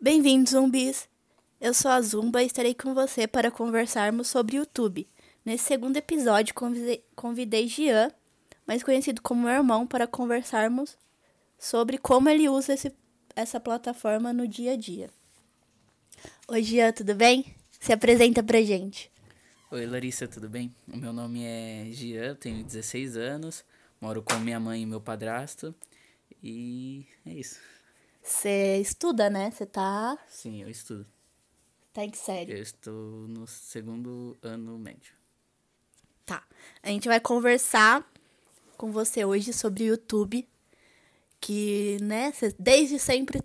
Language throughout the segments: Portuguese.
Bem-vindos, zumbis! Eu sou a Zumba e estarei com você para conversarmos sobre YouTube. Nesse segundo episódio, convidei, convidei Gian, mais conhecido como meu irmão, para conversarmos sobre como ele usa esse, essa plataforma no dia a dia. Oi, Gian, tudo bem? Se apresenta pra gente. Oi, Larissa, tudo bem? O meu nome é Gian, tenho 16 anos, moro com minha mãe e meu padrasto e é isso. Você estuda, né? Você tá. Sim, eu estudo. Tá em que série? Eu estou no segundo ano médio. Tá. A gente vai conversar com você hoje sobre o YouTube, que, né, você desde sempre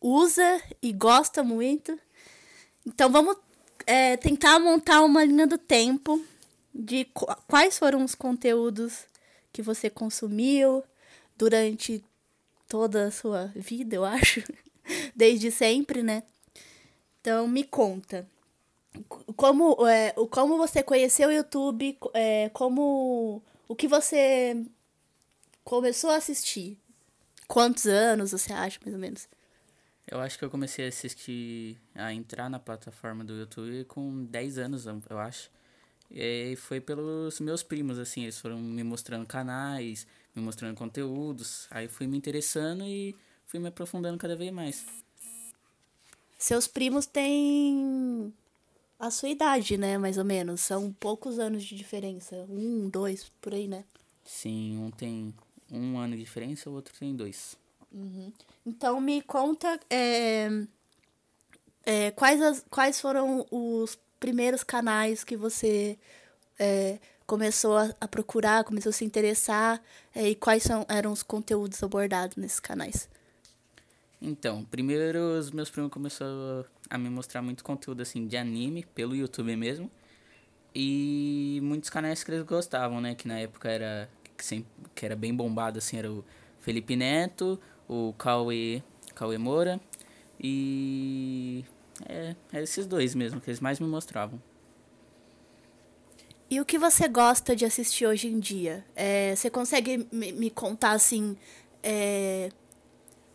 usa e gosta muito. Então vamos é, tentar montar uma linha do tempo de qu quais foram os conteúdos que você consumiu durante toda a sua vida, eu acho, desde sempre, né? Então me conta como é, como você conheceu o YouTube, é, como o que você começou a assistir, quantos anos você acha mais ou menos? Eu acho que eu comecei a assistir, a entrar na plataforma do YouTube com 10 anos, eu acho. E foi pelos meus primos, assim, eles foram me mostrando canais, me mostrando conteúdos. Aí fui me interessando e fui me aprofundando cada vez mais. Seus primos têm a sua idade, né? Mais ou menos. São poucos anos de diferença. Um, dois, por aí, né? Sim, um tem um ano de diferença, o outro tem dois. Uhum. Então me conta é, é, quais, as, quais foram os primeiros canais que você é, começou a, a, procurar, começou a se interessar é, e quais são, eram os conteúdos abordados nesses canais? Então, primeiro os meus primos começaram a me mostrar muito conteúdo assim de anime pelo YouTube mesmo. E muitos canais que eles gostavam, né? Que na época era que, sempre, que era bem bombado assim, era o Felipe Neto, o Cauê, Cauê Moura e é, é esses dois mesmo que eles mais me mostravam. E o que você gosta de assistir hoje em dia? É, você consegue me, me contar assim é,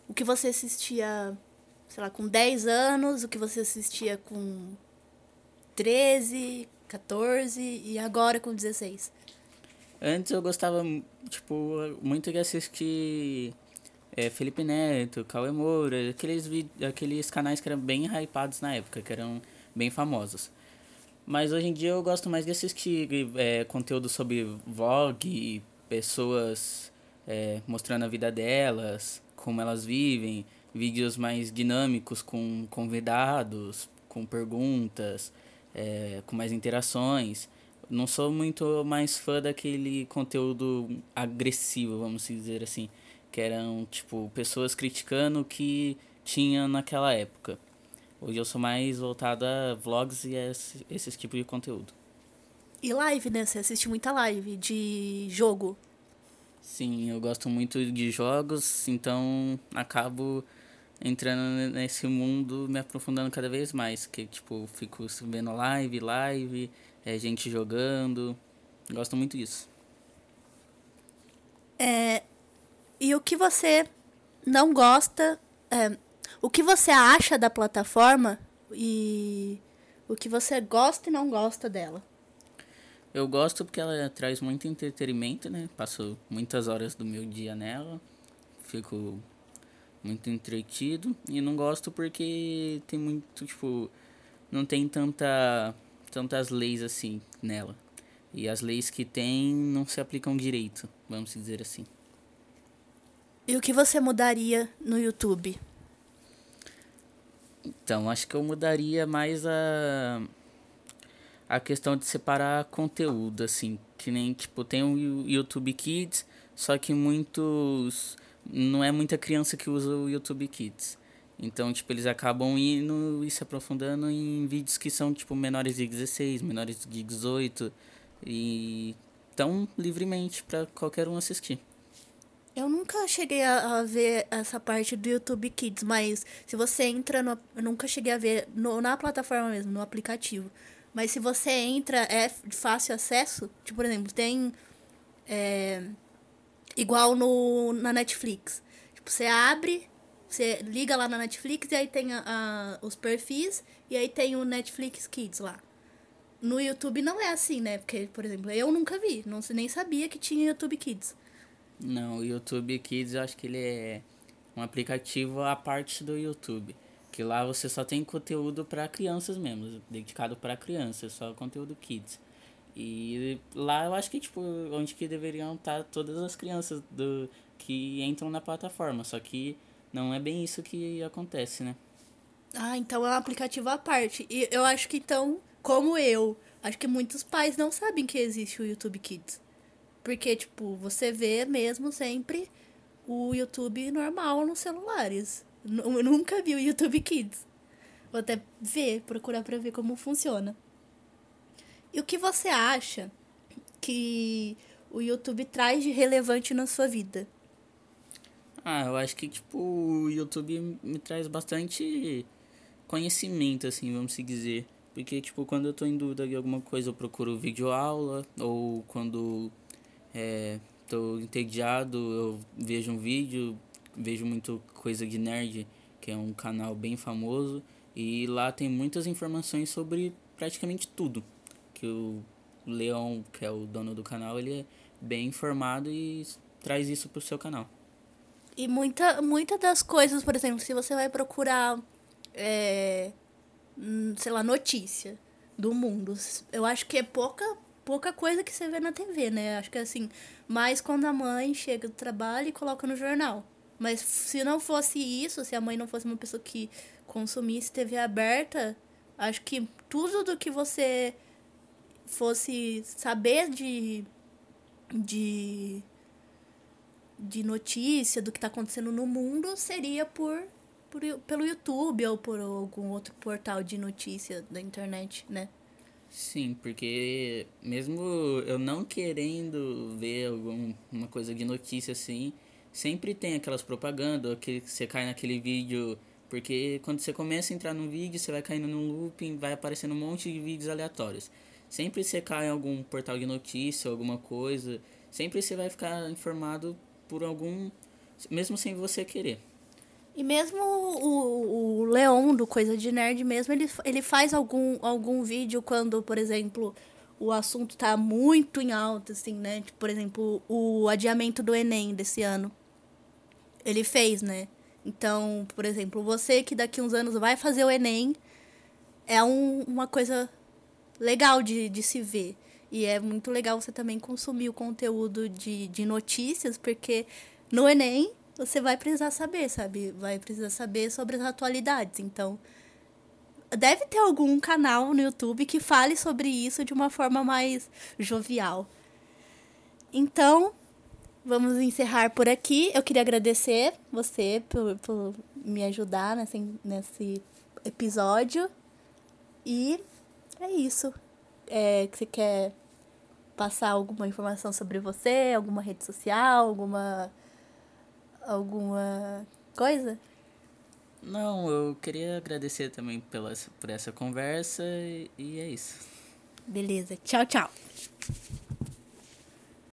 o que você assistia, sei lá, com 10 anos, o que você assistia com 13, 14 e agora com 16? Antes eu gostava, tipo, muito de assistir é, Felipe Neto, Cauê Moura, aqueles, aqueles canais que eram bem hypados na época, que eram bem famosos. Mas hoje em dia eu gosto mais de assistir é, conteúdo sobre vlog, pessoas é, mostrando a vida delas, como elas vivem, vídeos mais dinâmicos com convidados, com perguntas, é, com mais interações. Não sou muito mais fã daquele conteúdo agressivo, vamos dizer assim que eram tipo pessoas criticando o que tinha naquela época. Hoje eu sou mais voltado a vlogs e esse, esse tipo de conteúdo. E live, né? Você assiste muita live de jogo. Sim, eu gosto muito de jogos, então acabo entrando nesse mundo, me aprofundando cada vez mais. Que tipo, fico vendo live, live, é, gente jogando. Gosto muito disso. É, e o que você não gosta, é, o que você acha da plataforma e o que você gosta e não gosta dela. Eu gosto porque ela traz muito entretenimento, né? Passo muitas horas do meu dia nela, fico muito entretido e não gosto porque tem muito, tipo, não tem tanta tantas leis assim nela. E as leis que tem não se aplicam direito, vamos dizer assim. E o que você mudaria no YouTube? Então, acho que eu mudaria mais a a questão de separar conteúdo, assim, que nem, tipo, tem o YouTube Kids, só que muitos não é muita criança que usa o YouTube Kids. Então, tipo, eles acabam indo e se aprofundando em vídeos que são, tipo, menores de 16, menores de 18 e tão livremente para qualquer um assistir. Eu nunca cheguei a, a, ver essa parte do YouTube Kids, mas se você entra no. Eu nunca cheguei a ver no, na plataforma mesmo, no aplicativo. Mas se você entra, é de fácil acesso. Tipo, por exemplo, tem. É, igual no, na Netflix. Tipo, você abre, você liga lá na Netflix e aí tem a, a, os perfis e aí tem o Netflix Kids lá. No YouTube não é assim, né? Porque, por exemplo, eu nunca vi, não nem sabia que tinha YouTube Kids. Não, o YouTube Kids eu acho que ele é um aplicativo à parte do YouTube. Que lá você só tem conteúdo para crianças mesmo, dedicado para crianças, só conteúdo kids. E lá eu acho que tipo onde que deveriam estar todas as crianças do que entram na plataforma, só que não é bem isso que acontece, né? Ah, então é um aplicativo à parte. E eu acho que então, como eu, acho que muitos pais não sabem que existe o YouTube Kids. Porque, tipo, você vê mesmo sempre o YouTube normal nos celulares. Eu nunca vi o YouTube Kids. Vou até ver, procurar pra ver como funciona. E o que você acha que o YouTube traz de relevante na sua vida? Ah, eu acho que, tipo, o YouTube me traz bastante conhecimento, assim, vamos se dizer. Porque, tipo, quando eu tô em dúvida de alguma coisa, eu procuro vídeo aula, ou quando é, tô entediado, eu vejo um vídeo, vejo muito coisa de nerd, que é um canal bem famoso, e lá tem muitas informações sobre praticamente tudo. Que o Leon, que é o dono do canal, ele é bem informado e traz isso pro seu canal. E muita, muita das coisas, por exemplo, se você vai procurar, é, hum, sei lá, notícia do mundo, eu acho que é pouca, pouca coisa que você vê na TV, né? Acho que assim, mais quando a mãe chega do trabalho e coloca no jornal. Mas se não fosse isso, se a mãe não fosse uma pessoa que consumisse TV aberta, acho que tudo do que você fosse saber de de de notícia do que está acontecendo no mundo seria por, por pelo YouTube ou por algum outro portal de notícia da internet, né? Sim, porque mesmo eu não querendo ver alguma coisa de notícia assim, sempre tem aquelas propagandas, que você cai naquele vídeo. Porque quando você começa a entrar num vídeo, você vai caindo num looping, vai aparecendo um monte de vídeos aleatórios. Sempre você cai em algum portal de notícia, alguma coisa, sempre você vai ficar informado por algum. mesmo sem você querer. E mesmo o, o Leon do Coisa de Nerd mesmo, ele, ele faz algum, algum vídeo quando, por exemplo, o assunto tá muito em alta, assim, né? Tipo, por exemplo, o adiamento do Enem desse ano. Ele fez, né? Então, por exemplo, você que daqui uns anos vai fazer o Enem, é um, uma coisa legal de, de se ver. E é muito legal você também consumir o conteúdo de, de notícias, porque no Enem você vai precisar saber, sabe? Vai precisar saber sobre as atualidades. Então, deve ter algum canal no YouTube que fale sobre isso de uma forma mais jovial. Então, vamos encerrar por aqui. Eu queria agradecer você por, por me ajudar nesse, nesse episódio. E é isso. É, você quer passar alguma informação sobre você, alguma rede social, alguma alguma coisa? Não, eu queria agradecer também pela, por essa conversa e é isso. Beleza. Tchau, tchau.